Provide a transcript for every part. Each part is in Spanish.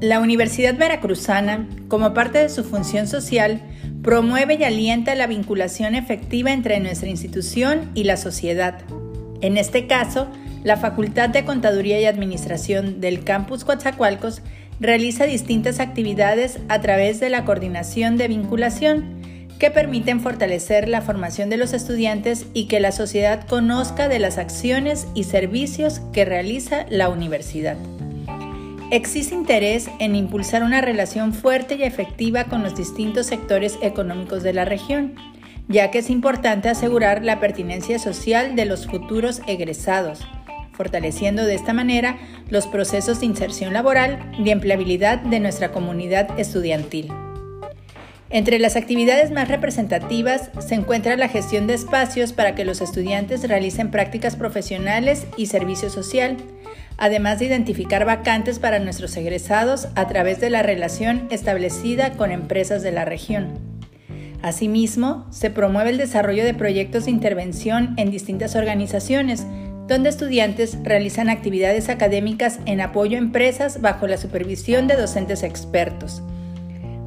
La Universidad Veracruzana, como parte de su función social, promueve y alienta la vinculación efectiva entre nuestra institución y la sociedad. En este caso, la Facultad de Contaduría y Administración del Campus Coatzacoalcos realiza distintas actividades a través de la coordinación de vinculación que permiten fortalecer la formación de los estudiantes y que la sociedad conozca de las acciones y servicios que realiza la universidad. Existe interés en impulsar una relación fuerte y efectiva con los distintos sectores económicos de la región, ya que es importante asegurar la pertinencia social de los futuros egresados, fortaleciendo de esta manera los procesos de inserción laboral y empleabilidad de nuestra comunidad estudiantil. Entre las actividades más representativas se encuentra la gestión de espacios para que los estudiantes realicen prácticas profesionales y servicio social, además de identificar vacantes para nuestros egresados a través de la relación establecida con empresas de la región. Asimismo, se promueve el desarrollo de proyectos de intervención en distintas organizaciones, donde estudiantes realizan actividades académicas en apoyo a empresas bajo la supervisión de docentes expertos.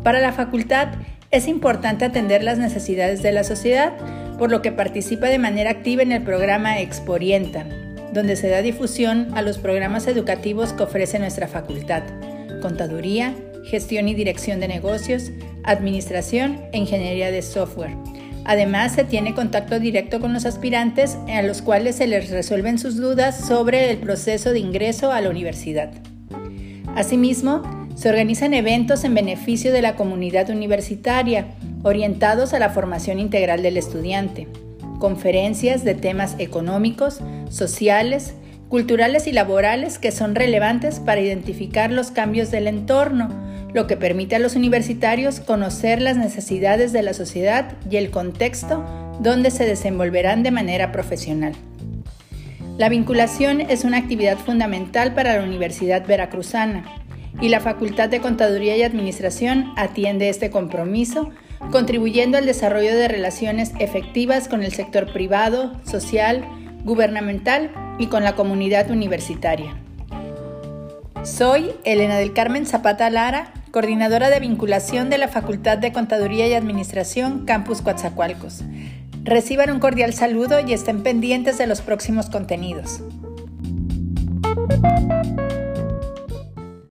Para la facultad es importante atender las necesidades de la sociedad, por lo que participa de manera activa en el programa Exporienta, donde se da difusión a los programas educativos que ofrece nuestra facultad, contaduría, gestión y dirección de negocios, administración e ingeniería de software. Además, se tiene contacto directo con los aspirantes a los cuales se les resuelven sus dudas sobre el proceso de ingreso a la universidad. Asimismo, se organizan eventos en beneficio de la comunidad universitaria, orientados a la formación integral del estudiante, conferencias de temas económicos, sociales, culturales y laborales que son relevantes para identificar los cambios del entorno, lo que permite a los universitarios conocer las necesidades de la sociedad y el contexto donde se desenvolverán de manera profesional. La vinculación es una actividad fundamental para la Universidad Veracruzana y la Facultad de Contaduría y Administración atiende este compromiso, contribuyendo al desarrollo de relaciones efectivas con el sector privado, social, gubernamental y con la comunidad universitaria. Soy Elena del Carmen Zapata Lara, coordinadora de vinculación de la Facultad de Contaduría y Administración Campus Coatzacoalcos. Reciban un cordial saludo y estén pendientes de los próximos contenidos.